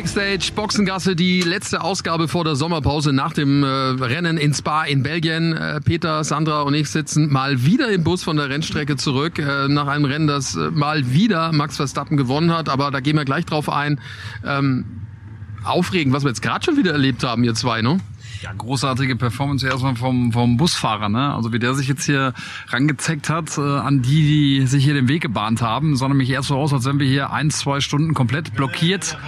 Backstage Boxengasse, die letzte Ausgabe vor der Sommerpause nach dem äh, Rennen in Spa in Belgien. Äh, Peter, Sandra und ich sitzen mal wieder im Bus von der Rennstrecke zurück äh, nach einem Rennen, das äh, mal wieder Max Verstappen gewonnen hat. Aber da gehen wir gleich drauf ein. Ähm, aufregend, was wir jetzt gerade schon wieder erlebt haben, ihr zwei, ne? Ja, großartige Performance erstmal vom, vom Busfahrer, ne? Also wie der sich jetzt hier rangezeckt hat äh, an die, die sich hier den Weg gebahnt haben, sondern mich erst so aus, als wenn wir hier ein, zwei Stunden komplett blockiert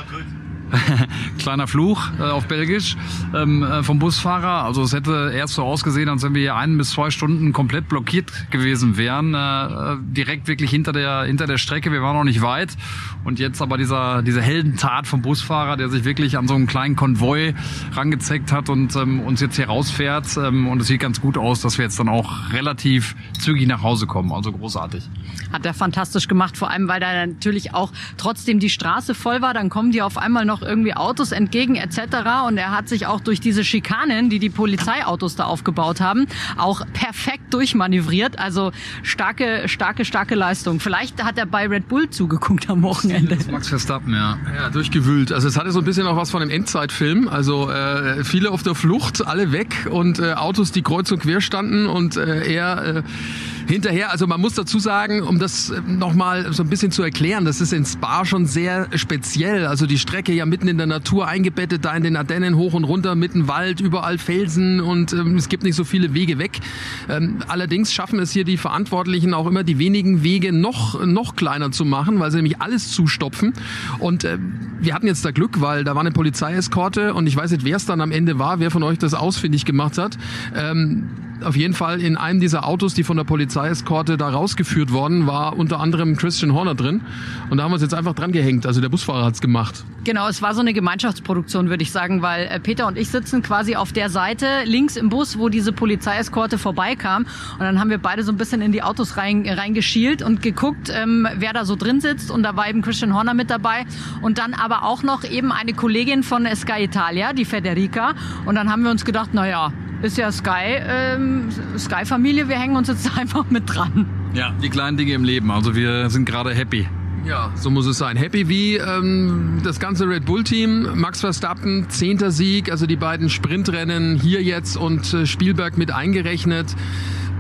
kleiner Fluch äh, auf Belgisch ähm, äh, vom Busfahrer. Also es hätte erst so ausgesehen, als wenn wir hier ein bis zwei Stunden komplett blockiert gewesen wären. Äh, direkt wirklich hinter der hinter der Strecke. Wir waren noch nicht weit. Und jetzt aber dieser diese Heldentat vom Busfahrer, der sich wirklich an so einen kleinen Konvoi rangezeckt hat und ähm, uns jetzt hier rausfährt. Ähm, und es sieht ganz gut aus, dass wir jetzt dann auch relativ zügig nach Hause kommen. Also großartig. Hat er fantastisch gemacht, vor allem weil da natürlich auch trotzdem die Straße voll war. Dann kommen die auf einmal noch irgendwie Autos entgegen etc. Und er hat sich auch durch diese Schikanen, die die Polizeiautos da aufgebaut haben, auch perfekt durchmanövriert. Also starke, starke, starke Leistung. Vielleicht hat er bei Red Bull zugeguckt am Wochenende. Max Verstappen, ja. Ja, durchgewühlt. Also es hatte so ein bisschen auch was von einem Endzeitfilm. Also äh, viele auf der Flucht, alle weg und äh, Autos, die kreuz und quer standen und äh, er äh, hinterher. Also man muss dazu sagen, um das äh, nochmal so ein bisschen zu erklären, das ist in Spa schon sehr speziell. Also die Strecke ja mitten in der Natur eingebettet, da in den Ardennen hoch und runter, mitten Wald, überall Felsen und ähm, es gibt nicht so viele Wege weg. Ähm, allerdings schaffen es hier die Verantwortlichen auch immer, die wenigen Wege noch, noch kleiner zu machen, weil sie nämlich alles zustopfen. Und äh, wir hatten jetzt da Glück, weil da war eine Polizeieskorte und ich weiß nicht, wer es dann am Ende war, wer von euch das ausfindig gemacht hat. Ähm, auf jeden Fall in einem dieser Autos, die von der Polizeieskorte da rausgeführt worden, war unter anderem Christian Horner drin. Und da haben wir uns jetzt einfach dran gehängt. Also der Busfahrer hat's gemacht. Genau, es war so eine Gemeinschaftsproduktion, würde ich sagen, weil äh, Peter und ich sitzen quasi auf der Seite links im Bus, wo diese Polizeieskorte vorbeikam. Und dann haben wir beide so ein bisschen in die Autos rein, reingeschielt und geguckt, ähm, wer da so drin sitzt. Und da war eben Christian Horner mit dabei. Und dann aber auch noch eben eine Kollegin von Sky Italia, die Federica. Und dann haben wir uns gedacht, na ja, ist ja Sky, ähm, Sky-Familie, wir hängen uns jetzt einfach mit dran. Ja, die kleinen Dinge im Leben. Also wir sind gerade happy. Ja, so muss es sein. Happy wie ähm, das ganze Red Bull-Team. Max Verstappen, zehnter Sieg, also die beiden Sprintrennen hier jetzt und äh, Spielberg mit eingerechnet.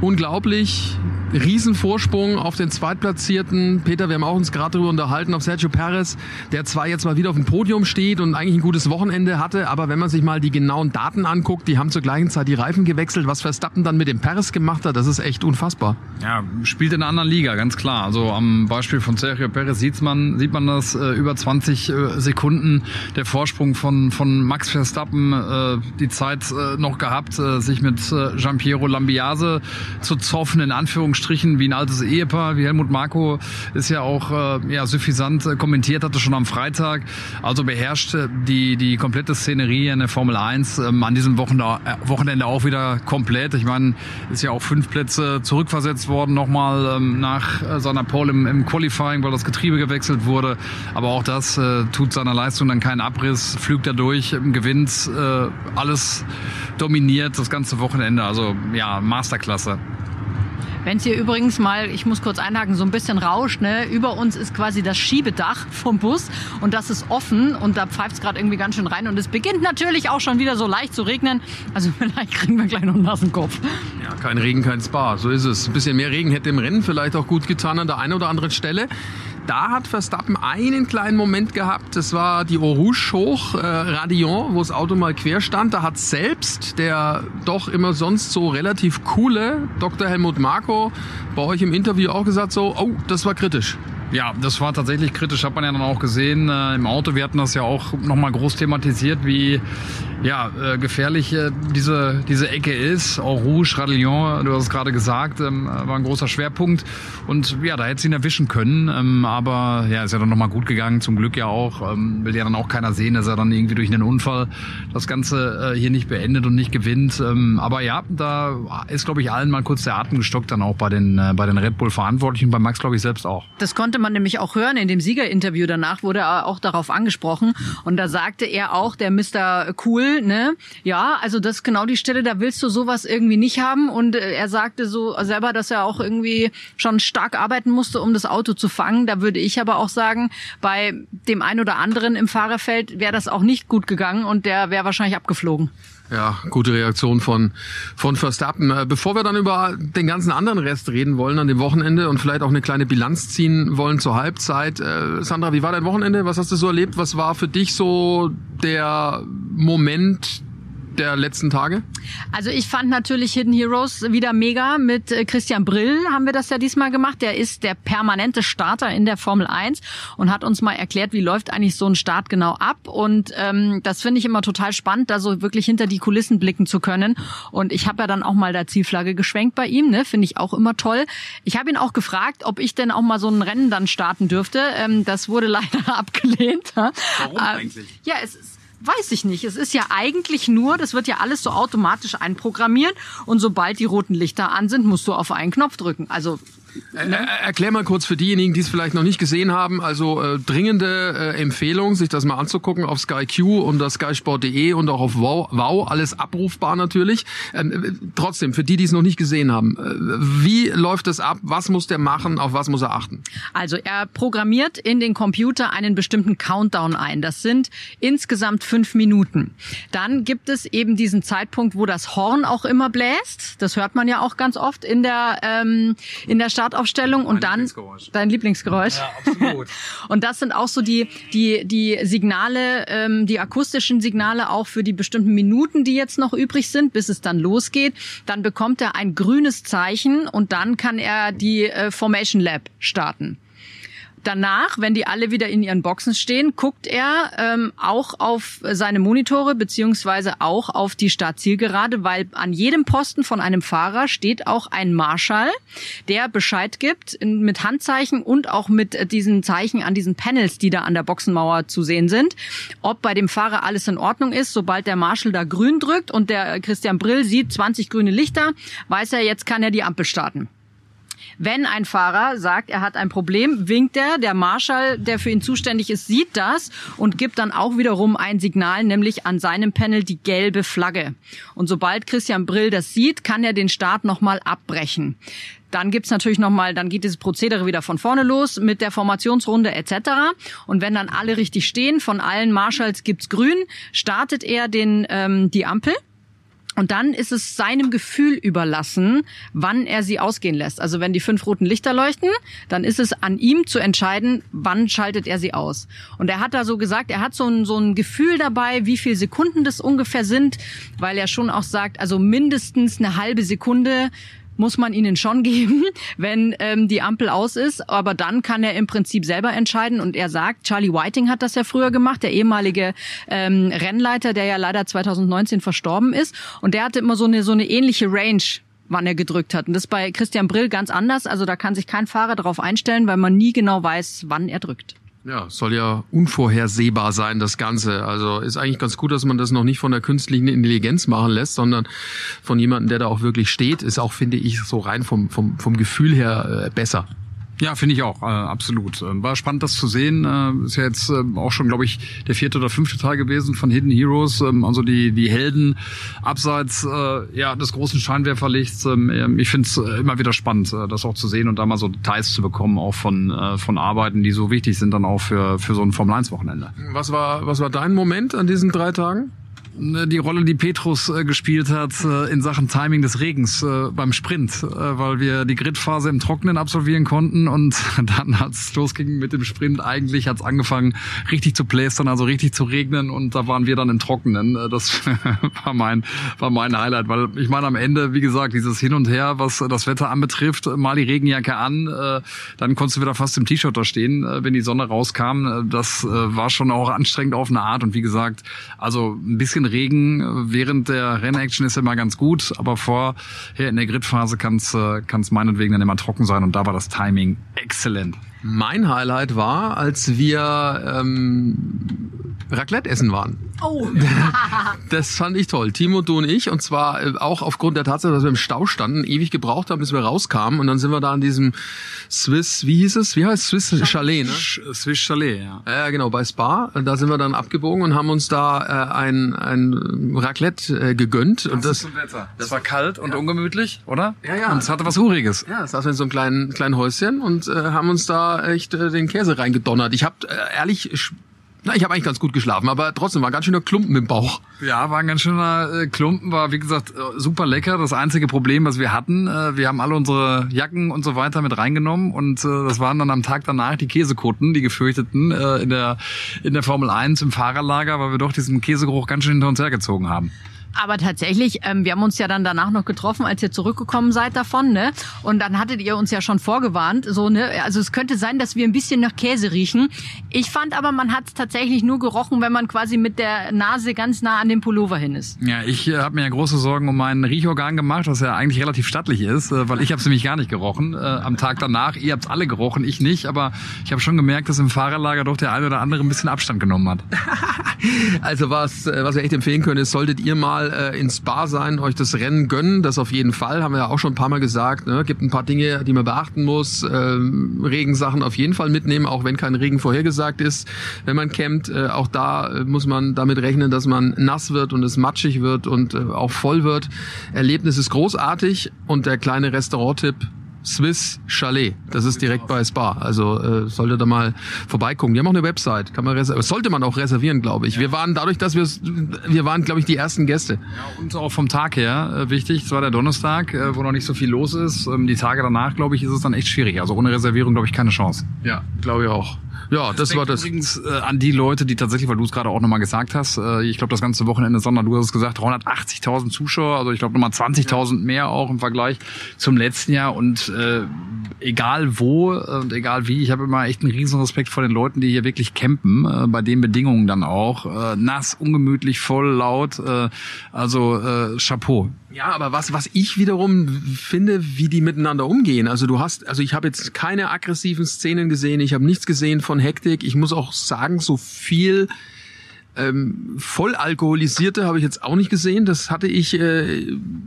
Unglaublich. Riesenvorsprung auf den Zweitplatzierten. Peter, wir haben auch uns gerade darüber unterhalten, auf Sergio Perez, der zwar jetzt mal wieder auf dem Podium steht und eigentlich ein gutes Wochenende hatte, aber wenn man sich mal die genauen Daten anguckt, die haben zur gleichen Zeit die Reifen gewechselt. Was Verstappen dann mit dem Perez gemacht hat, das ist echt unfassbar. Ja, spielt in einer anderen Liga, ganz klar. Also am Beispiel von Sergio Perez sieht man, sieht man das äh, über 20 äh, Sekunden der Vorsprung von, von Max Verstappen, äh, die Zeit äh, noch gehabt, äh, sich mit äh, Giampiero Lambiase zu zoffen, in Anführungsstrichen wie ein altes Ehepaar, wie Helmut Marko ist ja auch äh, ja, suffisant äh, kommentiert hatte schon am Freitag. Also beherrscht äh, die, die komplette Szenerie in der Formel 1 ähm, an diesem Wochenende, äh, Wochenende auch wieder komplett. Ich meine, ist ja auch fünf Plätze zurückversetzt worden nochmal ähm, nach seiner Pole im, im Qualifying, weil das Getriebe gewechselt wurde. Aber auch das äh, tut seiner Leistung dann keinen Abriss, flügt er durch, gewinnt äh, alles dominiert das ganze Wochenende. Also ja, Masterklasse. Wenn es hier übrigens mal, ich muss kurz einhaken, so ein bisschen rauscht, ne? über uns ist quasi das Schiebedach vom Bus und das ist offen und da pfeift es gerade irgendwie ganz schön rein und es beginnt natürlich auch schon wieder so leicht zu regnen. Also vielleicht kriegen wir gleich noch einen nassen Kopf. Ja, kein Regen, kein Spa, so ist es. Ein bisschen mehr Regen hätte im Rennen vielleicht auch gut getan an der einen oder anderen Stelle. Da hat Verstappen einen kleinen Moment gehabt. Das war die Eau Rouge hoch, äh, Radion, wo das Auto mal quer stand. Da hat selbst der doch immer sonst so relativ coole Dr. Helmut Marko bei euch im Interview auch gesagt so, oh, das war kritisch. Ja, das war tatsächlich kritisch, hat man ja dann auch gesehen äh, im Auto. Wir hatten das ja auch nochmal groß thematisiert, wie ja, äh, gefährlich äh, diese, diese Ecke ist. Auch Rouge, Radillon, du hast es gerade gesagt, ähm, war ein großer Schwerpunkt. Und ja, da hätte sie ihn erwischen können. Ähm, aber ja, ist ja dann nochmal gut gegangen, zum Glück ja auch. Ähm, will ja dann auch keiner sehen, dass er dann irgendwie durch einen Unfall das Ganze äh, hier nicht beendet und nicht gewinnt. Ähm, aber ja, da ist, glaube ich, allen mal kurz der Atem gestockt, dann auch bei den, äh, bei den Red Bull-Verantwortlichen, bei Max, glaube ich, selbst auch. Das konnte man nämlich auch hören, in dem Siegerinterview danach wurde er auch darauf angesprochen. Und da sagte er auch, der Mr. Cool, ne, ja, also das ist genau die Stelle, da willst du sowas irgendwie nicht haben. Und äh, er sagte so selber, dass er auch irgendwie schon stark arbeiten musste, um das Auto zu fangen. Da würde ich aber auch sagen, bei dem einen oder anderen im Fahrerfeld wäre das auch nicht gut gegangen und der wäre wahrscheinlich abgeflogen. Ja, gute Reaktion von, von Verstappen. Äh, bevor wir dann über den ganzen anderen Rest reden wollen an dem Wochenende und vielleicht auch eine kleine Bilanz ziehen wollen zur Halbzeit. Äh, Sandra, wie war dein Wochenende? Was hast du so erlebt? Was war für dich so der Moment, der letzten Tage? Also ich fand natürlich Hidden Heroes wieder mega. Mit äh, Christian Brill haben wir das ja diesmal gemacht. Der ist der permanente Starter in der Formel 1 und hat uns mal erklärt, wie läuft eigentlich so ein Start genau ab. Und ähm, das finde ich immer total spannend, da so wirklich hinter die Kulissen blicken zu können. Und ich habe ja dann auch mal der Zielflagge geschwenkt bei ihm, ne? Finde ich auch immer toll. Ich habe ihn auch gefragt, ob ich denn auch mal so ein Rennen dann starten dürfte. Ähm, das wurde leider abgelehnt. Warum ähm, eigentlich? Ja, es ist Weiß ich nicht. Es ist ja eigentlich nur, das wird ja alles so automatisch einprogrammiert und sobald die roten Lichter an sind, musst du auf einen Knopf drücken. Also? Erklär mal kurz für diejenigen, die es vielleicht noch nicht gesehen haben, also äh, dringende äh, Empfehlung, sich das mal anzugucken auf Sky Q und das skysport.de und auch auf wow, wow, alles abrufbar natürlich. Ähm, äh, trotzdem, für die, die es noch nicht gesehen haben, äh, wie läuft es ab? Was muss der machen? Auf was muss er achten? Also er programmiert in den Computer einen bestimmten Countdown ein. Das sind insgesamt fünf Minuten. Dann gibt es eben diesen Zeitpunkt, wo das Horn auch immer bläst. Das hört man ja auch ganz oft in der ähm, in der Stadt Startaufstellung und dann dein Lieblingsgeräusch. Ja, absolut. und das sind auch so die die die Signale, ähm, die akustischen Signale auch für die bestimmten Minuten, die jetzt noch übrig sind, bis es dann losgeht. Dann bekommt er ein grünes Zeichen und dann kann er die äh, Formation Lab starten. Danach, wenn die alle wieder in ihren Boxen stehen, guckt er ähm, auch auf seine Monitore beziehungsweise auch auf die Startzielgerade, weil an jedem Posten von einem Fahrer steht auch ein Marschall, der Bescheid gibt in, mit Handzeichen und auch mit diesen Zeichen an diesen Panels, die da an der Boxenmauer zu sehen sind, ob bei dem Fahrer alles in Ordnung ist. Sobald der Marschall da grün drückt und der Christian Brill sieht 20 grüne Lichter, weiß er, jetzt kann er die Ampel starten. Wenn ein Fahrer sagt, er hat ein Problem, winkt er. Der Marschall, der für ihn zuständig ist, sieht das und gibt dann auch wiederum ein Signal, nämlich an seinem Panel die gelbe Flagge. Und sobald Christian Brill das sieht, kann er den Start nochmal abbrechen. Dann gibt's natürlich nochmal, dann geht dieses Prozedere wieder von vorne los mit der Formationsrunde etc. Und wenn dann alle richtig stehen, von allen Marschalls gibt's grün, startet er den, ähm, die Ampel und dann ist es seinem Gefühl überlassen, wann er sie ausgehen lässt. Also wenn die fünf roten Lichter leuchten, dann ist es an ihm zu entscheiden, wann schaltet er sie aus. Und er hat da so gesagt, er hat so ein, so ein Gefühl dabei, wie viel Sekunden das ungefähr sind, weil er schon auch sagt, also mindestens eine halbe Sekunde muss man ihnen schon geben, wenn ähm, die Ampel aus ist. Aber dann kann er im Prinzip selber entscheiden. Und er sagt, Charlie Whiting hat das ja früher gemacht, der ehemalige ähm, Rennleiter, der ja leider 2019 verstorben ist. Und der hatte immer so eine so eine ähnliche Range wann er gedrückt hat. Und das ist bei Christian Brill ganz anders. Also da kann sich kein Fahrer darauf einstellen, weil man nie genau weiß, wann er drückt. Ja, soll ja unvorhersehbar sein, das Ganze. Also ist eigentlich ganz gut, dass man das noch nicht von der künstlichen Intelligenz machen lässt, sondern von jemandem, der da auch wirklich steht, ist auch, finde ich, so rein vom, vom, vom Gefühl her äh, besser. Ja, finde ich auch, äh, absolut. Ähm, war spannend, das zu sehen. Äh, ist ja jetzt äh, auch schon, glaube ich, der vierte oder fünfte Teil gewesen von Hidden Heroes. Ähm, also die, die Helden abseits äh, ja, des großen Scheinwerferlichts. Ähm, ich finde es äh, immer wieder spannend, äh, das auch zu sehen und da mal so Details zu bekommen, auch von, äh, von Arbeiten, die so wichtig sind dann auch für, für so ein Formel-1-Wochenende. Was war, was war dein Moment an diesen drei Tagen? Ne, die Rolle, die Petrus äh, gespielt hat äh, in Sachen Timing des Regens äh, beim Sprint, weil wir die Gridphase im Trockenen absolvieren konnten und dann, als es losging mit dem Sprint, eigentlich hat es angefangen, richtig zu plästern, also richtig zu regnen und da waren wir dann im Trockenen. Das war mein, war mein Highlight, weil ich meine am Ende, wie gesagt, dieses Hin und Her, was das Wetter anbetrifft, mal die Regenjacke an, dann konntest du wieder fast im T-Shirt da stehen, wenn die Sonne rauskam. Das war schon auch anstrengend auf eine Art und wie gesagt, also ein bisschen bisschen Regen während der Rennaction ist immer ganz gut, aber vorher in der Gridphase kann es äh, kann es meinetwegen dann immer trocken sein und da war das Timing exzellent. Mein Highlight war, als wir ähm, Raclette essen waren. Oh. Das fand ich toll. Timo, du und ich. Und zwar äh, auch aufgrund der Tatsache, dass wir im Stau standen, ewig gebraucht haben, bis wir rauskamen. Und dann sind wir da an diesem Swiss, wie hieß es? Wie heißt es? Swiss Chalet, ne? Swiss Chalet, ja. Ja, genau, bei Spa. Da sind wir dann abgebogen und haben uns da äh, ein, ein Raclette äh, gegönnt. Und das, Wetter. Das war kalt und ungemütlich, oder? Ja, ja. Und es hatte was Uriges. ja, saßen wir in so einem kleinen, kleinen Häuschen und äh, haben uns da echt äh, den Käse reingedonnert. Ich habe äh, ehrlich, na, ich habe eigentlich ganz gut geschlafen, aber trotzdem war ein ganz schöner Klumpen im Bauch. Ja, war ein ganz schöner äh, Klumpen, war wie gesagt äh, super lecker. Das einzige Problem, was wir hatten, äh, wir haben alle unsere Jacken und so weiter mit reingenommen und das waren dann am Tag danach die Käsekutten, die gefürchteten in der in der Formel 1 im Fahrerlager, weil wir doch diesen Käsegeruch ganz schön hinter uns hergezogen haben. Aber tatsächlich, ähm, wir haben uns ja dann danach noch getroffen, als ihr zurückgekommen seid davon, ne? Und dann hattet ihr uns ja schon vorgewarnt, so ne. Also es könnte sein, dass wir ein bisschen nach Käse riechen. Ich fand aber, man hat es tatsächlich nur gerochen, wenn man quasi mit der Nase ganz nah an dem Pullover hin ist. Ja, ich äh, habe mir ja große Sorgen um mein Riechorgan gemacht, was ja eigentlich relativ stattlich ist, äh, weil ich habe es nämlich gar nicht gerochen äh, am Tag danach. Ihr habt alle gerochen, ich nicht, aber ich habe schon gemerkt, dass im Fahrerlager doch der eine oder andere ein bisschen Abstand genommen hat. Also was, äh, was wir echt empfehlen können, ist, solltet ihr mal äh, ins Spa sein, euch das Rennen gönnen, das auf jeden Fall, haben wir ja auch schon ein paar Mal gesagt. Ne? Gibt ein paar Dinge, die man beachten muss. Ähm, Regensachen auf jeden Fall mitnehmen, auch wenn kein Regen vorhergesagt ist. Wenn man campt, äh, auch da äh, muss man damit rechnen, dass man nass wird und es matschig wird und äh, auch voll wird. Erlebnis ist großartig und der kleine Restaurant-Tipp, Swiss Chalet. Das ist direkt bei Spa. Also äh, sollte da mal vorbeigucken. Die haben auch eine Website. Kann man reservieren. Sollte man auch reservieren, glaube ich. Wir waren dadurch, dass wir wir waren, glaube ich, die ersten Gäste. Und auch vom Tag her äh, wichtig, es war der Donnerstag, äh, wo noch nicht so viel los ist. Ähm, die Tage danach, glaube ich, ist es dann echt schwierig. Also ohne Reservierung, glaube ich, keine Chance. Ja, glaube ich auch. Ja, das war das. Übrigens äh, an die Leute, die tatsächlich, weil du es gerade auch nochmal gesagt hast, äh, ich glaube das ganze Wochenende Sonder, du hast es gesagt, 380.000 Zuschauer, also ich glaube nochmal 20.000 mehr auch im Vergleich zum letzten Jahr und äh, egal wo äh, und egal wie, ich habe immer echt einen riesen Respekt vor den Leuten, die hier wirklich campen, äh, bei den Bedingungen dann auch, äh, nass, ungemütlich, voll, laut, äh, also äh, Chapeau. Ja, aber was, was ich wiederum finde, wie die miteinander umgehen. Also du hast, also ich habe jetzt keine aggressiven Szenen gesehen, ich habe nichts gesehen von Hektik. Ich muss auch sagen, so viel ähm, voll alkoholisierte habe ich jetzt auch nicht gesehen. Das hatte ich äh,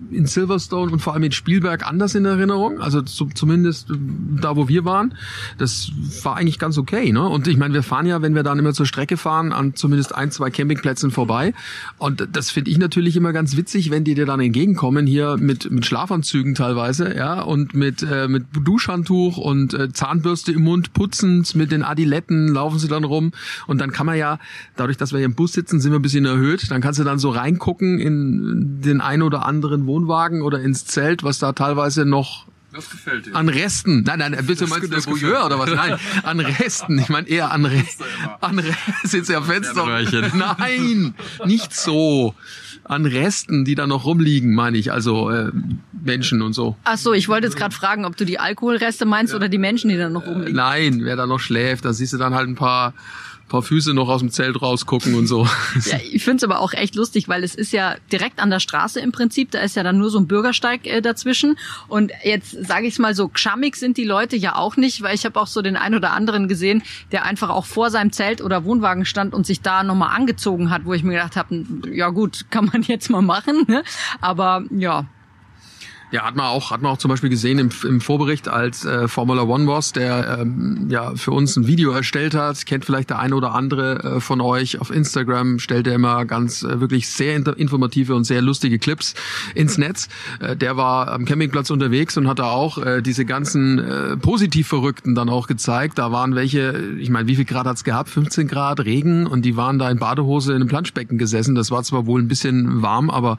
in Silverstone und vor allem in Spielberg anders in Erinnerung. Also zu, zumindest äh, da, wo wir waren. Das war eigentlich ganz okay. Ne? Und ich meine, wir fahren ja, wenn wir dann immer zur Strecke fahren, an zumindest ein, zwei Campingplätzen vorbei. Und das finde ich natürlich immer ganz witzig, wenn die dir dann entgegenkommen hier mit, mit Schlafanzügen teilweise, ja, und mit, äh, mit Duschhandtuch und äh, Zahnbürste im Mund putzend, mit den Adiletten laufen sie dann rum. Und dann kann man ja, dadurch, dass wir hier im Bus sitzen, sind wir ein bisschen erhöht. Dann kannst du dann so reingucken in den ein oder anderen Wohnwagen oder ins Zelt, was da teilweise noch Das gefällt dir. an Resten. Nein, nein, bitte Das- meinst du das Voyeur oder was? Nein, an Resten. Ich meine eher an Resten. An Resten. Sitzt ja Fenster. Nein, nicht so. An Resten, die da noch rumliegen, meine ich. Also äh, Menschen und so. Ach so, ich wollte jetzt gerade fragen, ob du die Alkoholreste meinst oder die Menschen, die da noch rumliegen. Nein, wer da noch schläft, da siehst du dann halt ein paar, paar Füße noch aus dem Zelt rausgucken und so. Ja, ich finde es aber auch echt lustig, weil es ist ja direkt an der Straße im Prinzip, da ist ja dann nur so ein Bürgersteig äh, dazwischen. Und jetzt sage ich mal so, gschammig sind die Leute ja auch nicht, weil ich habe auch so den einen oder anderen gesehen, der einfach auch vor seinem Zelt oder Wohnwagen stand und sich da nochmal angezogen hat, wo ich mir gedacht habe, ja gut, kann man jetzt mal machen. Ne? Aber ja, Ja, hat man auch, hat man auch zum Beispiel gesehen im, im Vorbericht, als äh, Formula One Boss, der ähm, ja für uns ein Video erstellt hat, kennt vielleicht der eine oder andere äh, von euch auf Instagram, stellt er immer ganz äh, wirklich sehr informative und sehr lustige Clips ins Netz. Äh, der war am Campingplatz unterwegs und hat da auch äh, diese ganzen äh, positiv Verrückten dann auch gezeigt. Da waren welche, ich meine, wie viel Grad hat's gehabt? 15 Grad Regen und die waren da in Badehose in einem Planschbecken gesessen. Das war zwar wohl ein bisschen warm, aber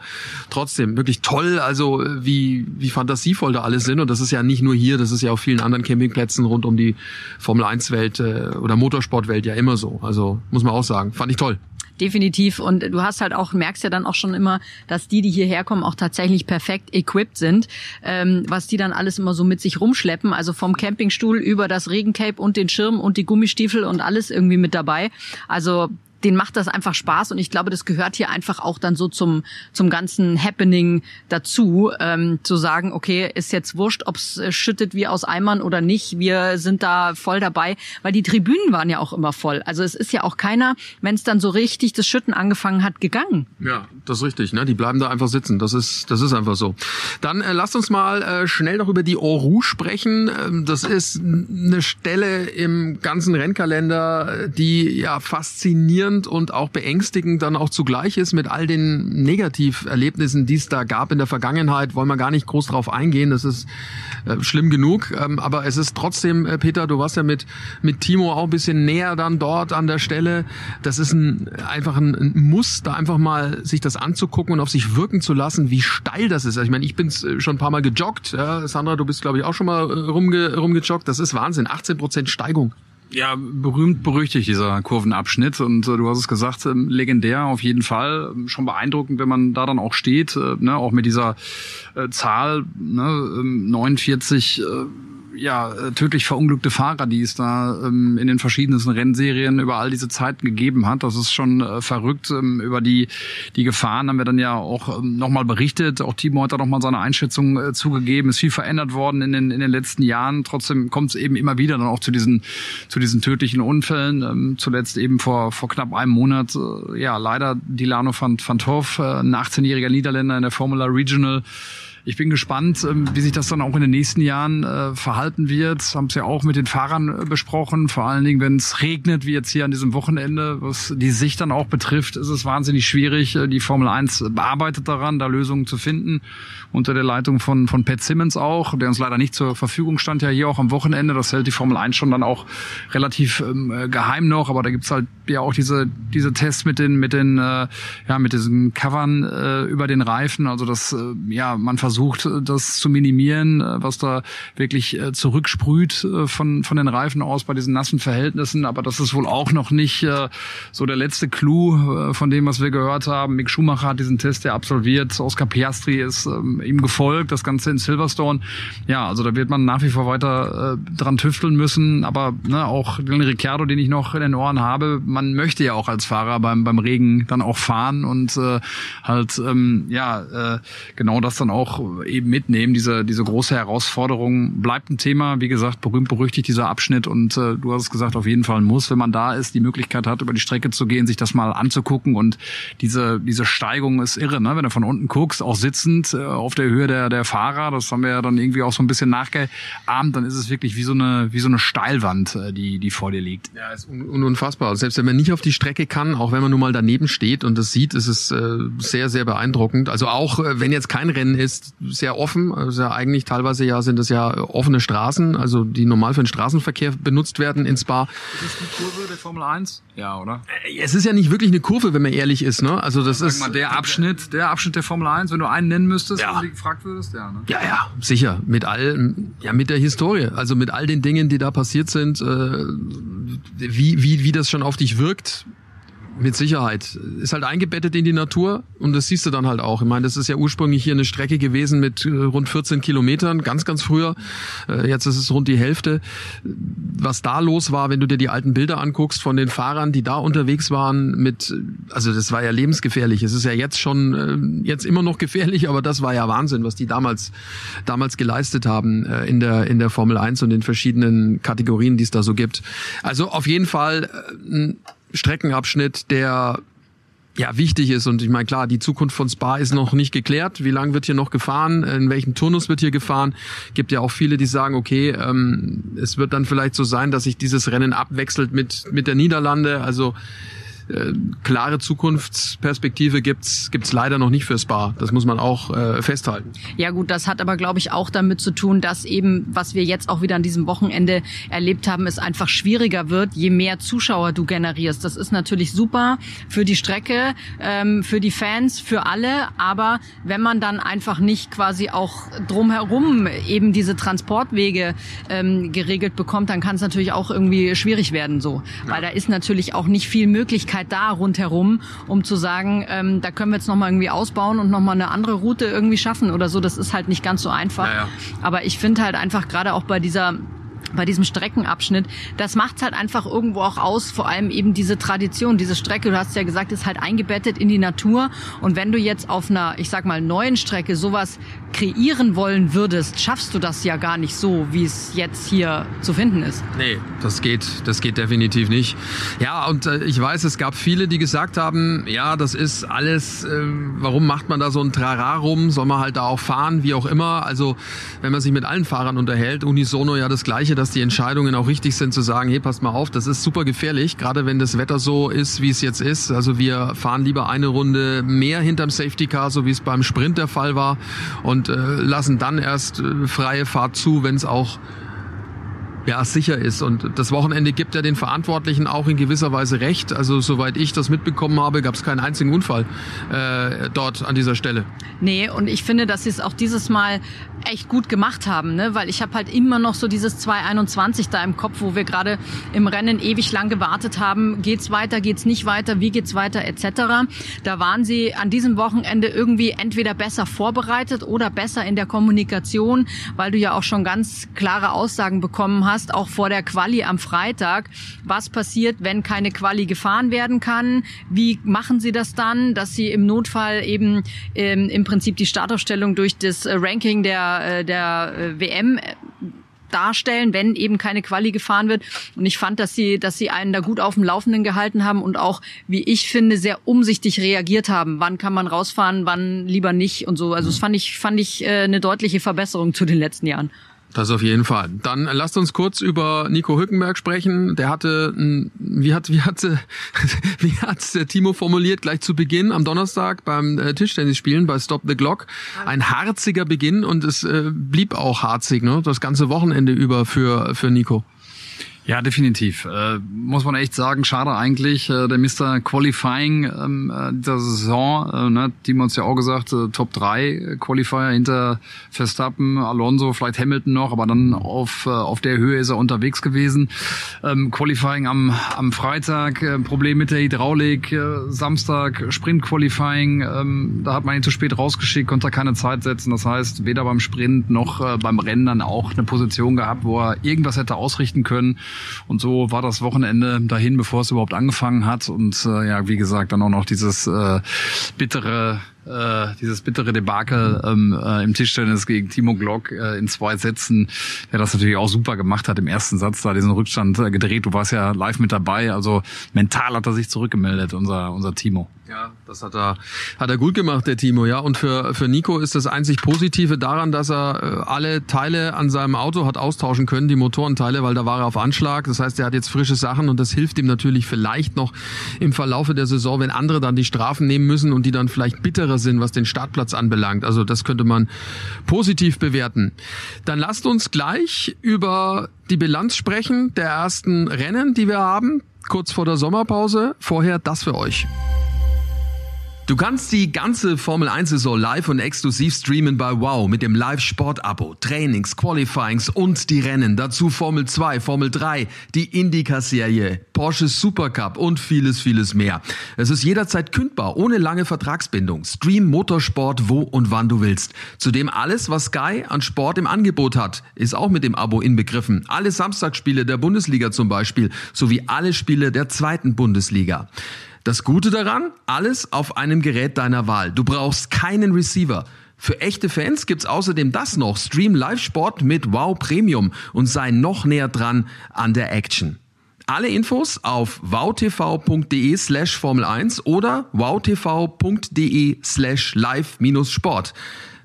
trotzdem wirklich toll. Also äh, wie fantasievoll da alles sind und das ist ja nicht nur hier, das ist ja auf vielen anderen Campingplätzen rund um die Formel 1 Welt äh, oder Motorsportwelt ja immer so. Also muss man auch sagen, fand ich toll. definitiv. Und du hast halt auch, merkst ja dann auch schon immer, dass die, die hierher kommen, auch tatsächlich perfekt equipped sind, ähm, was die dann alles immer so mit sich rumschleppen. Also vom Campingstuhl über das Regencape und den Schirm und die Gummistiefel und alles irgendwie mit dabei. Also denen macht das einfach Spaß und ich glaube, das gehört hier einfach auch dann so zum, zum ganzen Happening dazu, ähm, zu sagen, okay, ist jetzt wurscht, ob's äh, schüttet wie aus Eimern oder nicht, wir sind da voll dabei, weil die Tribünen waren ja auch immer voll. Also es ist ja auch keiner, wenn es dann so richtig das Schütten angefangen hat, gegangen. Ja, das ist richtig, ne? Die bleiben da einfach sitzen. Das ist, das ist einfach so. Dann äh, lasst uns mal äh, schnell noch über die Oru sprechen. Ähm, das ist eine Stelle im ganzen Rennkalender, äh, die ja faszinierend und auch beängstigend dann auch zugleich ist mit all den Negativerlebnissen, die es da gab in der Vergangenheit. Wollen wir gar nicht groß drauf eingehen. Das ist äh, schlimm genug. Ähm, aber es ist trotzdem, äh, Peter, du warst ja mit, mit Timo auch ein bisschen näher dann dort an der Stelle. Das ist ein, einfach ein, Muss, da einfach mal sich das anzugucken und auf sich wirken zu lassen, wie steil das ist. Also ich meine, ich bin äh, schon ein paar Mal gejoggt. Ja, Sandra, du bist, glaube ich, auch schon mal rumge, rumgejoggt. Das ist Wahnsinn. 18 Prozent Steigung. Ja, berühmt berüchtigt dieser Kurvenabschnitt. Und äh, du hast es gesagt, äh, legendär auf jeden Fall, schon beeindruckend, wenn man da dann auch steht, äh, ne, auch mit dieser äh, Zahl ne, 49 ähm, ja, äh, tödlich verunglückte Fahrer, die es da ähm, in den verschiedensten Rennserien über all diese Zeiten gegeben hat. Das ist schon äh, verrückt. Ähm, über die, die Gefahren haben wir dann ja auch ähm, nochmal berichtet. Auch Timo hat da nochmal seine Einschätzung äh, zugegeben. Ist viel verändert worden in den, in den letzten Jahren. Trotzdem kommt es eben immer wieder dann auch zu diesen, zu diesen tödlichen Unfällen. Ähm, zuletzt eben vor, vor knapp einem Monat, äh, ja, leider Dilano van, van Torf, äh, ein 18-jähriger Niederländer in der Formula Regional, ich bin gespannt, ähm, wie sich das dann auch in den nächsten Jahren äh, verhalten wird. Haben es ja auch mit den Fahrern äh, besprochen. Vor allen Dingen, wenn es regnet, wie jetzt hier an diesem Wochenende, was die Sicht dann auch betrifft, ist es wahnsinnig schwierig. Äh, die Formel 1 bearbeitet daran, da Lösungen zu finden. Unter der Leitung von, von Pat Simmons auch, der uns leider nicht zur Verfügung stand, ja hier auch am Wochenende. Das hält die Formel 1 schon dann auch relativ ähm, geheim noch. Aber da gibt's halt ja auch diese, diese Tests mit den, mit den, äh, ja, mit diesen Covern äh, über den Reifen. Also das, äh, ja, man versucht versucht, äh, das zu minimieren, äh, was da wirklich äh, zurücksprüht von, von den Reifen aus bei diesen nassen Verhältnissen. Aber das ist wohl auch noch nicht so der letzte Clou von dem, was wir gehört haben. Mick Schumacher hat diesen Test ja absolviert. Oscar Piastri ist ähm, ihm gefolgt, das Ganze in Silverstone. Ja, also da wird man nach wie vor weiter dran tüfteln müssen. Aber ne, auch den Ricciardo, den ich noch in den Ohren habe, man möchte ja auch als Fahrer beim, beim Regen dann auch fahren und äh, halt ähm, ja äh, genau das dann auch eben mitnehmen. Diese, diese große Herausforderung bleibt ein Thema. Wie gesagt, berühmt berüchtigt dieser Abschnitt und äh, du hast es gesagt, auf jeden Fall muss, wenn man da ist, die Möglichkeit hat, über die Strecke zu gehen, sich das mal anzugucken und diese, diese Steigung ist irre, ne? wenn du von unten guckst, auch sitzend äh, auf der Höhe der, der Fahrer, das haben wir ja dann irgendwie auch so ein bisschen nachgeahmt, dann ist es wirklich wie so eine, wie so eine Steilwand, äh, die, die vor dir liegt. Ja, ist un unfassbar. Selbst wenn man nicht auf die Strecke kann, auch wenn man nur mal daneben steht und das sieht, ist es äh, sehr, sehr beeindruckend. Also auch, äh, wenn jetzt kein Rennen ist, sehr offen. Also ja eigentlich teilweise ja sind es ja offene Straßen, also die normal für den Straßenverkehr benutzt werden in Spa. Ist das die Kurve der Formel 1? Ja, oder? Äh, es ist ja nicht wirklich eine Kurve, wenn man ehrlich ist, ne? Also das ist mal, der Abschnitt, der Abschnitt der Formel 1, wenn du einen nennen müsstest, ja. wenn du gefragt würdest, ja, ne? Ja, ja, sicher, mit all ja mit der Historie, also mit all den Dingen, die da passiert sind, äh, wie wie wie das schon auf dich wirkt, mit Sicherheit. Ist halt eingebettet in die Natur und das siehst du dann halt auch. Ich meine, das ist ja ursprünglich hier eine Strecke gewesen mit äh, rund 14 Kilometern, ganz, ganz früher. Äh, jetzt ist es rund die Hälfte. Was da los war, wenn du dir die alten Bilder anguckst von den Fahrern, die da unterwegs waren mit, also das war ja lebensgefährlich. Es ist ja jetzt schon, äh, jetzt immer noch gefährlich, aber das war ja Wahnsinn, was die damals, damals geleistet haben in der, in der Formel 1 und den verschiedenen Kategorien, die es da so gibt. Also auf jeden Fall Streckenabschnitt, der ja wichtig ist. Und ich meine, klar, die Zukunft von Spa ist noch nicht geklärt. Wie lang wird hier noch gefahren? In welchem Turnus wird hier gefahren? Gibt ja auch viele, die sagen, okay, ähm, es wird dann vielleicht so sein, dass sich dieses Rennen abwechselt mit mit der Niederlande. Also äh, klare Zukunftsperspektive gibt's gibt's leider noch nicht für Spa. Das muss man auch äh, festhalten. Ja gut, das hat aber glaube ich auch damit zu tun, dass eben was wir jetzt auch wieder an diesem Wochenende erlebt haben, es einfach schwieriger wird, je mehr Zuschauer du generierst. Das ist natürlich super für die Strecke, ähm, für die Fans, für alle. Aber wenn man dann einfach nicht quasi auch drumherum eben diese Transportwege ähm, geregelt bekommt, dann kann es natürlich auch irgendwie schwierig werden so, ja. weil da ist natürlich auch nicht viel Möglichkeit Möglichkeit da rundherum, um zu sagen, ähm, da können wir jetzt nochmal irgendwie ausbauen und nochmal eine andere Route irgendwie schaffen oder so. Das ist halt nicht ganz so einfach. Ja, ja. Aber ich finde halt einfach gerade auch bei dieser bei diesem Streckenabschnitt, das macht halt einfach irgendwo auch aus, vor allem eben diese Tradition, diese Strecke, du hast ja gesagt, ist halt eingebettet in die Natur und wenn du jetzt auf einer, ich sag mal, neuen Strecke sowas kreieren wollen würdest, schaffst du das ja gar nicht so, wie es jetzt hier zu finden ist. Nee, das geht, das geht definitiv nicht. Ja, und äh, ich weiß, es gab viele, die gesagt haben, ja, das ist alles, äh, warum macht man da so ein Trara rum, soll man halt da auch fahren, wie auch immer. Also, wenn man sich mit allen Fahrern unterhält, unisono ja das Gleiche, dass die Entscheidungen auch richtig sind, zu sagen, hey, passt mal auf, das ist super gefährlich, gerade wenn das Wetter so ist, wie es jetzt ist. Also wir fahren lieber eine Runde mehr hinterm Safety Car, so wie es beim Sprint der Fall war und äh, lassen dann erst äh, freie Fahrt zu, wenn es auch ja, sicher ist. Und das Wochenende gibt ja den Verantwortlichen auch in gewisser Weise recht. Also soweit ich das mitbekommen habe, gab es keinen einzigen Unfall äh, dort an dieser Stelle. Nee, und ich finde, dass sie es auch dieses Mal echt gut gemacht haben, ne? weil ich habe halt immer noch so dieses 221 da im Kopf, wo wir gerade im Rennen ewig lang gewartet haben, geht's weiter, geht's nicht weiter, wie geht's weiter etc. Da waren sie an diesem Wochenende irgendwie entweder besser vorbereitet oder besser in der Kommunikation, weil du ja auch schon ganz klare Aussagen bekommen hast, auch vor der Quali am Freitag, was passiert, wenn keine Quali gefahren werden kann, wie machen sie das dann, dass sie im Notfall eben ähm, im Prinzip die Startaufstellung durch das Ranking der der, äh, der äh, WM äh, darstellen, wenn eben keine Quali gefahren wird. Und ich fand, dass sie, dass sie einen da gut auf dem Laufenden gehalten haben und auch, wie ich finde, sehr umsichtig reagiert haben. Wann kann man rausfahren, wann lieber nicht und so. Also das fand ich, fand ich äh, eine deutliche Verbesserung zu den letzten Jahren. Das auf jeden Fall. Dann lasst uns kurz über Nico Hülkenberg sprechen. Der hatte, wie hat, wie hat, wie hat Timo formuliert gleich zu Beginn am Donnerstag beim äh, Tischtennisspielen bei Stop the Glock ein harziger Beginn und es äh, blieb auch harzig, ne? Das ganze Wochenende über für für Nico. Ja, definitiv. Äh, muss man echt sagen, schade eigentlich. Äh, der Mr. Qualifying ähm, äh, dieser Saison, äh, ne, Timo uns ja auch gesagt, äh, Top 3 Qualifier hinter Verstappen, Alonso, vielleicht Hamilton noch, aber dann auf, äh, auf der Höhe ist er unterwegs gewesen. Ähm, Qualifying am, am Freitag, äh, Problem mit der Hydraulik, äh, Samstag Sprint Qualifying, ähm, da hat man ihn zu spät rausgeschickt, konnte keine Zeit setzen. Das heißt, weder beim Sprint noch äh, beim Rennen dann auch eine Position gehabt, wo er irgendwas hätte ausrichten können. Und so war das Wochenende dahin, bevor es überhaupt angefangen hat. Und äh, ja, wie gesagt, dann auch noch dieses äh, bittere äh, dieses bittere Debakel ähm, äh, im Tischtennis gegen Timo Glock äh, in zwei Sätzen, der das natürlich auch super gemacht hat im ersten Satz, da diesen Rückstand äh, gedreht. Du warst ja live mit dabei, also mental hat er sich zurückgemeldet, unser, unser Timo. Ja, das hat er, hat er gut gemacht, der Timo, ja. Und für, für Nico ist das einzig Positive daran, dass er äh, alle Teile an seinem Auto hat austauschen können, die Motorenteile, weil da war er auf Anschlag. Das heißt, er hat jetzt frische Sachen und das hilft ihm natürlich vielleicht noch im Verlaufe der Saison, wenn andere dann die Strafen nehmen müssen und die dann vielleicht bitterer sind, was den Startplatz anbelangt. Also das könnte man positiv bewerten. Dann lasst uns gleich über die Bilanz sprechen der ersten Rennen, die wir haben, kurz vor der Sommerpause. Vorher das für euch. Du kannst die ganze Formel 1 Saison live und exklusiv streamen bei Wow mit dem Live-Sport-Abo, Trainings, Qualifyings und die Rennen. Dazu Formel 2, Formel 3, die Indycar-Serie, Porsche Supercup und vieles, vieles mehr. Es ist jederzeit kündbar, ohne lange Vertragsbindung. Stream Motorsport wo und wann du willst. Zudem alles, was Sky an Sport im Angebot hat, ist auch mit dem Abo inbegriffen. Alle Samstagsspiele der Bundesliga zum Beispiel, sowie alle Spiele der zweiten Bundesliga. Das Gute daran, alles auf einem Gerät deiner Wahl. Du brauchst keinen Receiver. Für echte Fans gibt's außerdem das noch. Stream Live Sport mit Wow Premium und sei noch näher dran an der Action. Alle Infos auf wowtv.de slash Formel 1 oder wowtv.de slash live-sport.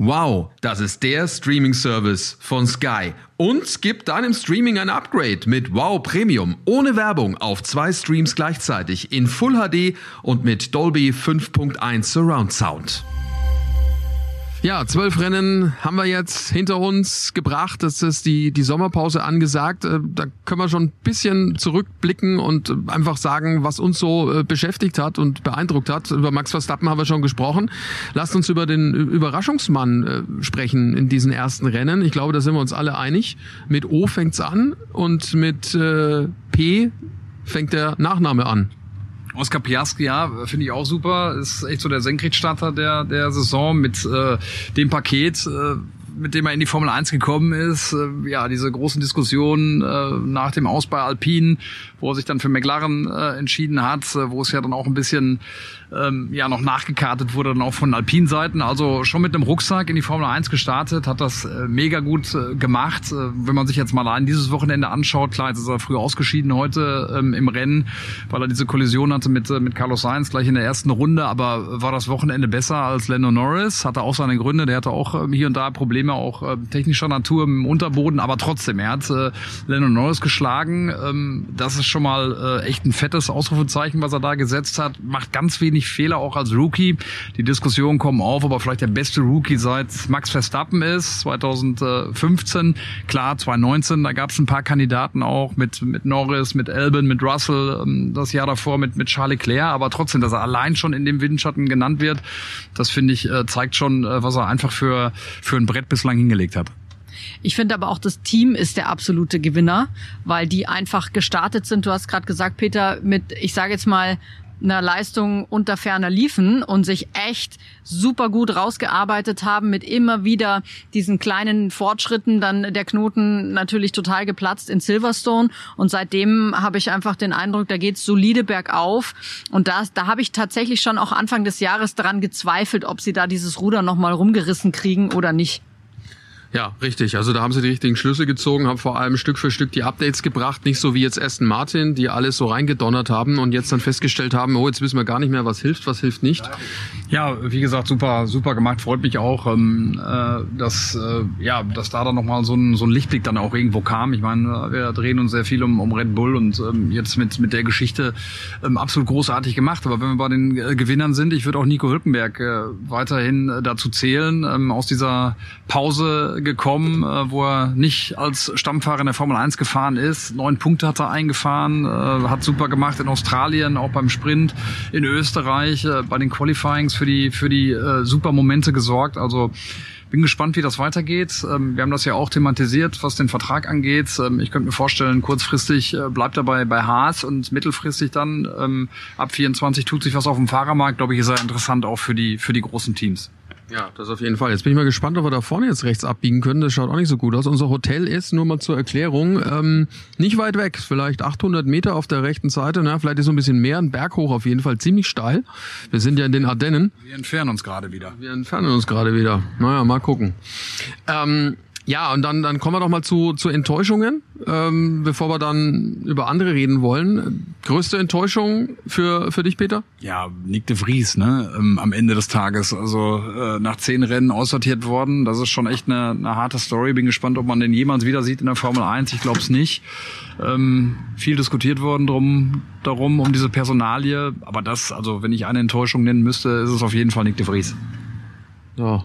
Wow, das ist der Streaming-Service von Sky. Und gibt deinem Streaming ein Upgrade mit Wow Premium ohne Werbung auf zwei Streams gleichzeitig in Full HD und mit Dolby 5.1 Surround Sound. Ja, zwölf Rennen haben wir jetzt hinter uns gebracht. Das ist die, die Sommerpause angesagt. Äh, da können wir schon ein bisschen zurückblicken und einfach sagen, was uns so äh, beschäftigt hat und beeindruckt hat. Über Max Verstappen haben wir schon gesprochen. Lasst uns über den Überraschungsmann äh, sprechen in diesen ersten Rennen. Ich glaube, da sind wir uns alle einig. Mit O fängt's an und mit P fängt der Nachname an. Oscar Piastri, ja, finde ich auch super. Ist echt so der Senkrechtstarter der, der Saison mit äh, dem Paket. Äh, mit dem er in die Formel 1 gekommen ist. Äh, ja, diese großen Diskussionen äh, nach dem Aus bei Alpine, wo er sich dann für McLaren äh, entschieden hat, wo es ja dann auch ein bisschen ähm, ja noch nachgekartet wurde, dann auch von Alpine-Seiten. Also schon mit einem Rucksack in die Formel 1 gestartet, hat das mega gut gemacht. Wenn man sich jetzt mal allein dieses Wochenende anschaut, klar, jetzt ist er früh ausgeschieden heute ähm, im Rennen, weil er diese Kollision hatte mit, mit Carlos Sainz gleich in der ersten Runde, aber war das Wochenende besser als Lando Norris, hatte auch seine Gründe, der hatte auch ähm, hier und da Probleme, auch äh, technischer Natur im Unterboden, aber trotzdem, er hat äh, Lando Norris geschlagen. Ähm, das ist schon mal äh, echt ein fettes Ausrufezeichen, was er da gesetzt hat. Macht ganz wenig Fehler auch als Rookie. Die Diskussionen kommen auf, ob er vielleicht der beste Rookie seit Max Verstappen ist, 2015. Klar, 2019, da gab es ein paar Kandidaten auch mit, mit Norris, mit Albon, mit Russell, ähm, das Jahr davor mit, mit Charles Leclerc, aber trotzdem, dass er allein schon in dem Windschatten genannt wird, das finde ich, äh, zeigt schon, äh, was er einfach für, für ein Brett bislang hingelegt hat. Ich finde aber auch, das Team ist der absolute Gewinner, weil die einfach gestartet sind. Du hast gerade gesagt, Peter, mit, ich sage jetzt mal, einer Leistung unter ferner liefen und sich echt super gut rausgearbeitet haben mit immer wieder diesen kleinen Fortschritten, dann der Knoten natürlich total geplatzt in Silverstone und seitdem habe ich einfach den Eindruck, da geht's solide bergauf und das, da habe ich tatsächlich schon auch Anfang des Jahres dran gezweifelt, ob sie da dieses Ruder nochmal rumgerissen kriegen oder nicht. Ja, richtig. Also da haben sie die richtigen Schlüsse gezogen, haben vor allem Stück für Stück die Updates gebracht, nicht so wie jetzt Aston Martin, die alles so reingedonnert haben und jetzt dann festgestellt haben, oh, jetzt wissen wir gar nicht mehr, was hilft, was hilft nicht. Ja, wie gesagt, super, super gemacht. Freut mich auch, ähm, äh, dass äh, ja, dass da dann nochmal so ein, so ein Lichtblick dann auch irgendwo kam. Ich meine, wir drehen uns sehr viel um, um Red Bull und ähm, jetzt mit mit der Geschichte ähm, absolut großartig gemacht. Aber wenn wir bei den äh, Gewinnern sind, ich würde auch Nico Hülkenberg äh, weiterhin äh, dazu zählen, ähm, aus dieser Pause gekommen, äh, wo er nicht als Stammfahrer in der Formel 1 gefahren ist. Neun Punkte hat er eingefahren, äh, hat super gemacht in Australien, auch beim Sprint, in Österreich, äh, bei den Qualifyings für die, für die äh, super Momente gesorgt. Also bin gespannt, wie das weitergeht. Ähm, wir haben das ja auch thematisiert, was den Vertrag angeht. Ähm, ich könnte mir vorstellen, kurzfristig äh, bleibt er bei, bei Haas und mittelfristig dann ähm, ab 24 tut sich was auf dem Fahrermarkt. Glaube ich, ist er interessant auch für die, für die großen Teams. Ja, das auf jeden Fall. Jetzt bin ich mal gespannt, ob wir da vorne jetzt rechts abbiegen können. Das schaut auch nicht so gut aus. Unser Hotel ist, nur mal zur Erklärung, ähm, nicht weit weg. Vielleicht 800 Meter auf der rechten Seite. Na, vielleicht ist so ein bisschen mehr, ein Berg hoch auf jeden Fall. Ziemlich steil. Wir sind ja in den Ardennen. Wir entfernen uns gerade wieder. Wir entfernen uns gerade wieder. Naja, mal gucken. Ähm, ja, und dann, dann kommen wir doch mal zu, zu Enttäuschungen, ähm, bevor wir dann über andere reden wollen. Größte Enttäuschung für, für dich, Peter? Ja, Nick de Vries, ne? Ähm, am Ende des Tages. Also äh, nach zehn Rennen aussortiert worden. Das ist schon echt eine, eine harte Story. Bin gespannt, ob man den jemals wieder sieht in der Formel 1. Ich glaube es nicht. Ähm, viel diskutiert worden drum, darum, um diese Personalie. Aber das, also wenn ich eine Enttäuschung nennen müsste, ist es auf jeden Fall Nick de Vries. Ja,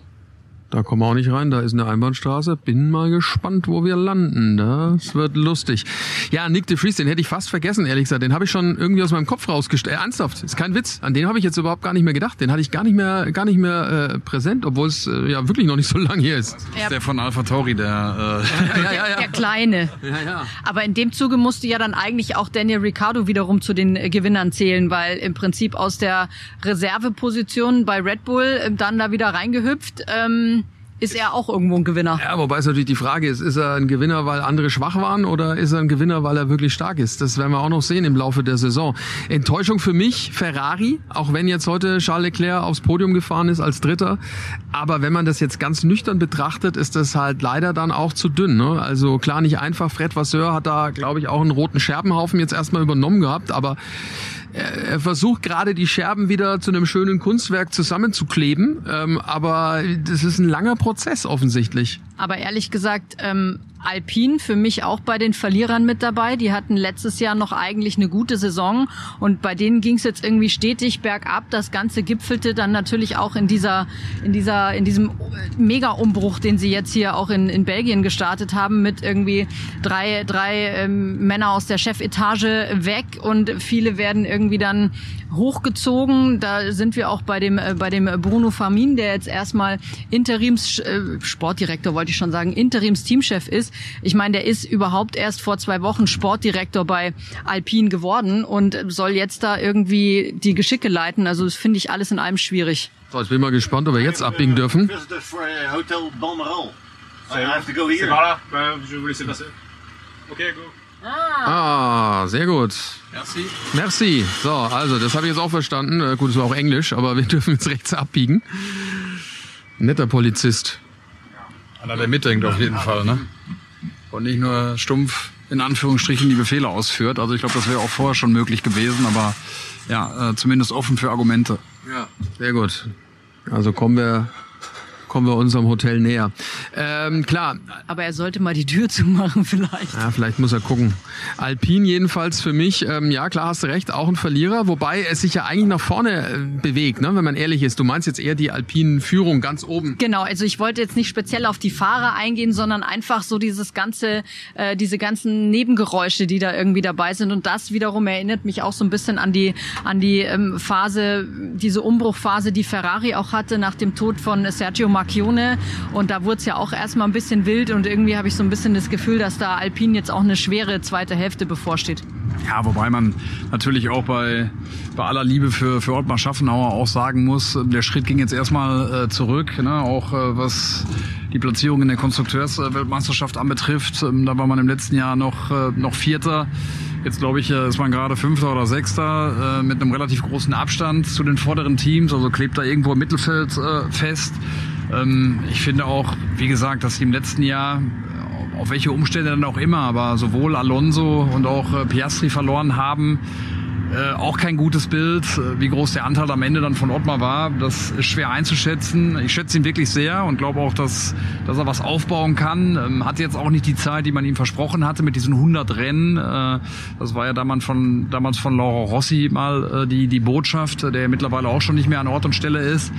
da kommen wir auch nicht rein, da ist eine Einbahnstraße. Bin mal gespannt, wo wir landen. Das wird lustig. Ja, Nick de Vries, den hätte ich fast vergessen, ehrlich gesagt. Den habe ich schon irgendwie aus meinem Kopf rausgestellt. Äh, ernsthaft, ist kein Witz. An den habe ich jetzt überhaupt gar nicht mehr gedacht. Den hatte ich gar nicht mehr, gar nicht mehr äh, präsent, obwohl es äh, ja wirklich noch nicht so lang hier ist. Das ist der von Alpha Tauri, der, äh ja, ja, ja. der Kleine. Ja, ja. Aber in dem Zuge musste ja dann eigentlich auch Daniel Ricciardo wiederum zu den äh, Gewinnern zählen, weil im Prinzip aus der Reserveposition bei Red Bull äh, dann da wieder reingehüpft. Ähm, ist er auch irgendwo ein Gewinner. Ja, wobei es natürlich die Frage ist, ist er ein Gewinner, weil andere schwach waren oder ist er ein Gewinner, weil er wirklich stark ist? Das werden wir auch noch sehen im Laufe der Saison. Enttäuschung für mich, Ferrari, auch wenn jetzt heute Charles Leclerc aufs Podium gefahren ist als Dritter. Aber wenn man das jetzt ganz nüchtern betrachtet, ist das halt leider dann auch zu dünn. Ne? Also klar, nicht einfach. Fred Vasseur hat da, glaube ich, auch einen roten Scherbenhaufen jetzt erstmal übernommen gehabt, aber er versucht gerade die Scherben wieder zu einem schönen Kunstwerk zusammenzukleben, ähm, aber das ist ein langer Prozess offensichtlich. Aber ehrlich gesagt, ähm, Alpine für mich auch bei den Verlierern mit dabei. Die hatten letztes Jahr noch eigentlich eine gute Saison und bei denen ging es jetzt irgendwie stetig bergab. Das Ganze gipfelte dann natürlich auch in dieser, in dieser, in diesem Mega-Umbruch, den sie jetzt hier auch in, in Belgien gestartet haben, mit irgendwie drei, drei ähm, Männer aus der Chefetage weg und viele werden irgendwie dann hochgezogen. Da sind wir auch bei dem, äh, bei dem Bruno Famin, der jetzt erstmal Interims äh, Sportdirektor, wollte ich schon sagen, Interims-Teamchef ist. Ich meine, der ist überhaupt erst vor zwei Wochen Sportdirektor bei Alpine geworden und soll jetzt da irgendwie die Geschicke leiten. Also das finde ich alles in allem schwierig. So, jetzt bin ich mal gespannt, ob wir jetzt abbiegen dürfen. I have to go here. Voilà, ben, je vais vous laisser passer. Ok, go. Ah, sehr gut. Merci. Merci. So, also, das habe ich jetzt auch verstanden. Äh, gut, es war auch Englisch, aber wir dürfen jetzt rechts abbiegen. Netter Polizist. Einer, der mitdenkt auf jeden Fall, ne? Und nicht nur stumpf in Anführungsstrichen die Befehle ausführt. Also ich glaube, das wäre auch vorher schon möglich gewesen, aber ja, äh, zumindest offen für Argumente. Ja. Sehr gut. Also kommen wir, kommen wir unserem Hotel näher. Ähm, klar, Aber er sollte mal die Tür zumachen vielleicht. Ja, vielleicht muss er gucken. Alpin jedenfalls für mich, ähm, ja klar hast du recht, auch ein Verlierer, wobei es sich ja eigentlich nach vorne äh, bewegt, ne, wenn man ehrlich ist. Du meinst jetzt eher die alpinen Führung ganz oben. Genau, also ich wollte jetzt nicht speziell auf die Fahrer eingehen, sondern einfach so dieses ganze, äh, diese ganzen Nebengeräusche, die da irgendwie dabei sind. Und das wiederum erinnert mich auch so ein bisschen an die, an die ähm, Phase, diese Umbruchphase, die Ferrari auch hatte nach dem Tod von Sergio Marchione. Und da wurde es ja auch erstmal ein bisschen wild und irgendwie habe ich so ein bisschen das Gefühl, dass da Alpine jetzt auch eine schwere zweite Hälfte bevorsteht. Ja, wobei man natürlich auch bei, bei aller Liebe für, für Ottmar Schaffenauer auch sagen muss, der Schritt ging jetzt erstmal äh, zurück, ne? auch äh, was die Platzierung in der Konstrukteursweltmeisterschaft anbetrifft. Ähm, da war man im letzten Jahr noch, äh, noch Vierter. Jetzt glaube ich, äh, ist man gerade Fünfter oder Sechster äh, mit einem relativ großen Abstand zu den vorderen Teams, also klebt da irgendwo im Mittelfeld äh, fest. Ähm, ich finde auch, wie gesagt, dass sie im letzten Jahr auf welche Umstände dann auch immer, aber sowohl Alonso und auch äh, Piastri verloren haben. Äh, auch kein gutes Bild. Äh, Wie groß der Anteil am Ende dann von Ottmar war, das ist schwer einzuschätzen. Ich schätze ihn wirklich sehr und glaube auch, dass, dass er was aufbauen kann. Ähm, hat jetzt auch nicht die Zeit, die man ihm versprochen hatte mit diesen 100 Rennen. Äh, das war ja damals von, damals von Laura Rossi mal äh, die, die Botschaft, der mittlerweile auch schon nicht mehr an Ort und Stelle ist.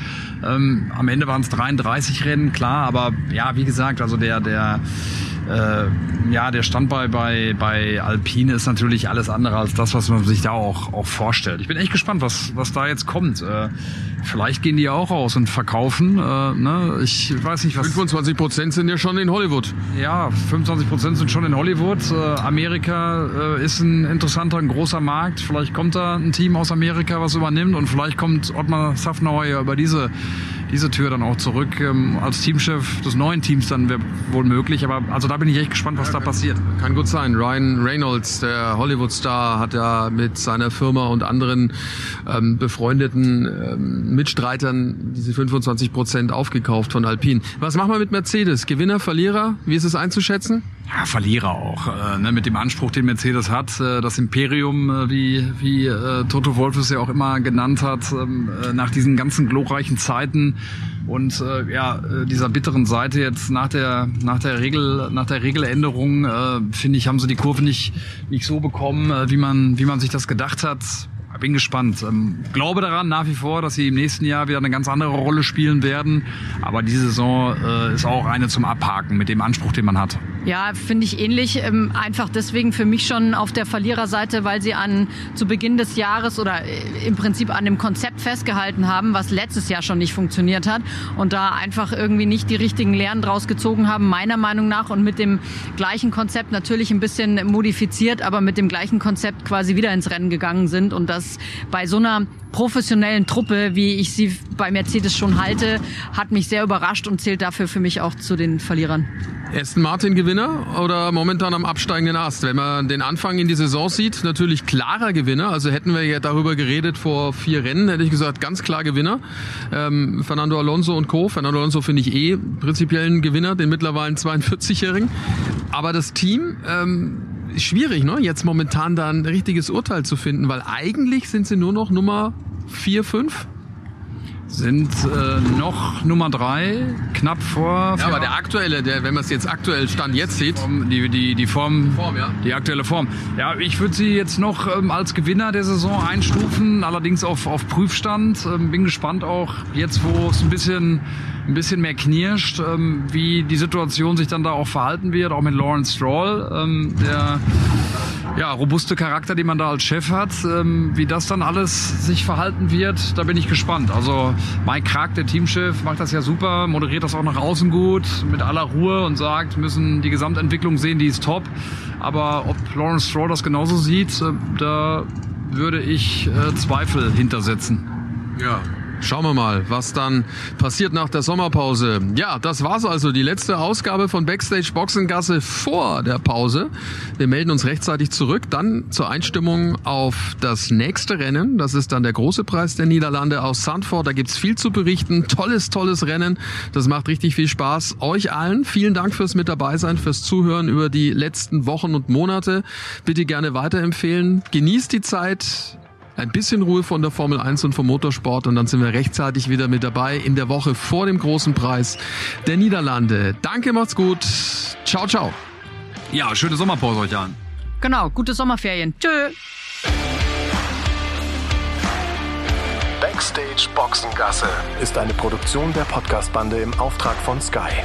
Ähm, am Ende waren es 33 Rennen, klar, aber ja, wie gesagt, also der, der, äh, ja, der Stand bei, bei, Alpine ist natürlich alles andere als das, was man sich da auch, auch vorstellt. Ich bin echt gespannt, was, was da jetzt kommt. Äh, vielleicht gehen die ja auch raus und verkaufen. Äh, ne? Ich weiß nicht, was. 25 Prozent sind ja schon in Hollywood. Ja, 25 Prozent sind schon in Hollywood. Äh, Amerika äh, ist ein interessanter, ein großer Markt. Vielleicht kommt da ein Team aus Amerika, was übernimmt und vielleicht kommt Ottmar Safnauer ja über diese, diese Tür dann auch zurück ähm, als Teamchef des neuen Teams dann wäre wohl möglich. Aber also da bin ich echt gespannt, was da passiert. Kann gut sein. Ryan Reynolds, der Hollywood-Star, hat ja mit seiner Firma und anderen ähm, befreundeten ähm, Mitstreitern diese 25 Prozent aufgekauft von Alpine. Was machen wir mit Mercedes? Gewinner, Verlierer? Wie ist es einzuschätzen? Ja, Verlierer auch. Äh, ne, mit dem Anspruch, den Mercedes hat, äh, das Imperium, äh, wie, wie äh, Toto Wolff es ja auch immer genannt hat, ähm, äh, nach diesen ganzen glorreichen Zeiten und äh, ja, dieser bitteren Seite jetzt nach der, nach der Regel, nach der Regeländerung, finde ich, haben sie die Kurve nicht, nicht so bekommen, wie man, wie man sich das gedacht hat. Bin gespannt. Ähm, glaube daran nach wie vor, dass sie im nächsten Jahr wieder eine ganz andere Rolle spielen werden. Aber diese Saison äh, ist auch eine zum Abhaken mit dem Anspruch, den man hat. Ja, finde ich ähnlich. Ähm, einfach deswegen für mich schon auf der Verliererseite, weil sie an zu Beginn des Jahres oder äh, im Prinzip an dem Konzept festgehalten haben, was letztes Jahr schon nicht funktioniert hat und da einfach irgendwie nicht die richtigen Lehren draus gezogen haben, meiner Meinung nach und mit dem gleichen Konzept natürlich ein bisschen modifiziert, aber mit dem gleichen Konzept quasi wieder ins Rennen gegangen sind und das bei so einer professionellen Truppe, wie ich sie bei Mercedes schon halte, hat mich sehr überrascht und zählt dafür für mich auch zu den Verlierern. Aston Martin Gewinner oder momentan am absteigenden Ast? Wenn man den Anfang in die Saison sieht, natürlich klarer Gewinner. Also hätten wir ja darüber geredet vor vier Rennen, hätte ich gesagt, ganz klar Gewinner. Ähm, Fernando Alonso und Co. Fernando Alonso finde ich eh prinzipiell ein Gewinner, den mittlerweile 42-Jährigen. Aber das Team, ähm, schwierig, ne? jetzt momentan da ein richtiges Urteil zu finden, weil eigentlich sind sie nur noch Nummer 4, 5. Sind äh, noch Nummer drei, knapp vor. Ja, aber der aktuelle, der, wenn man es jetzt aktuell Stand jetzt sieht, die, die, die Form, Form, ja. die aktuelle Form. Ja, ich würde sie jetzt noch ähm, als Gewinner der Saison einstufen, allerdings auf, auf Prüfstand. Ähm, bin gespannt auch jetzt, wo es ein bisschen, ein bisschen mehr knirscht, ähm, wie die Situation sich dann da auch verhalten wird, auch mit Lawrence Stroll, ähm, der ja, robuste Charakter, den man da als Chef hat, ähm, wie das dann alles sich verhalten wird, da bin ich gespannt. Also Mike Krag, der Teamchef, macht das ja super, moderiert das auch nach außen gut, mit aller Ruhe und sagt, müssen die Gesamtentwicklung sehen, die ist top. Aber ob Lawrence Stroll das genauso sieht, äh, da würde ich äh, Zweifel hintersetzen. Ja, Schauen wir mal, was dann passiert nach der Sommerpause. Ja, das war's also. Die letzte Ausgabe von Backstage Boxengasse vor der Pause. Wir melden uns rechtzeitig zurück, dann zur Einstimmung auf das nächste Rennen. Das ist dann der große Preis der Niederlande aus Sandford. Da gibt's viel zu berichten. Tolles, tolles Rennen. Das macht richtig viel Spaß. Euch allen vielen Dank fürs mit dabei sein, fürs Zuhören über die letzten Wochen und Monate. Bitte gerne weiterempfehlen. Genießt die Zeit ein bisschen Ruhe von der Formel 1 und vom Motorsport und dann sind wir rechtzeitig wieder mit dabei in der Woche vor dem großen Preis der Niederlande. Danke, macht's gut. Ciao, ciao. Ja, schöne Sommerpause euch an. Genau, gute Sommerferien. Tschö. Backstage Boxengasse ist eine Produktion der Podcastbande im Auftrag von Sky.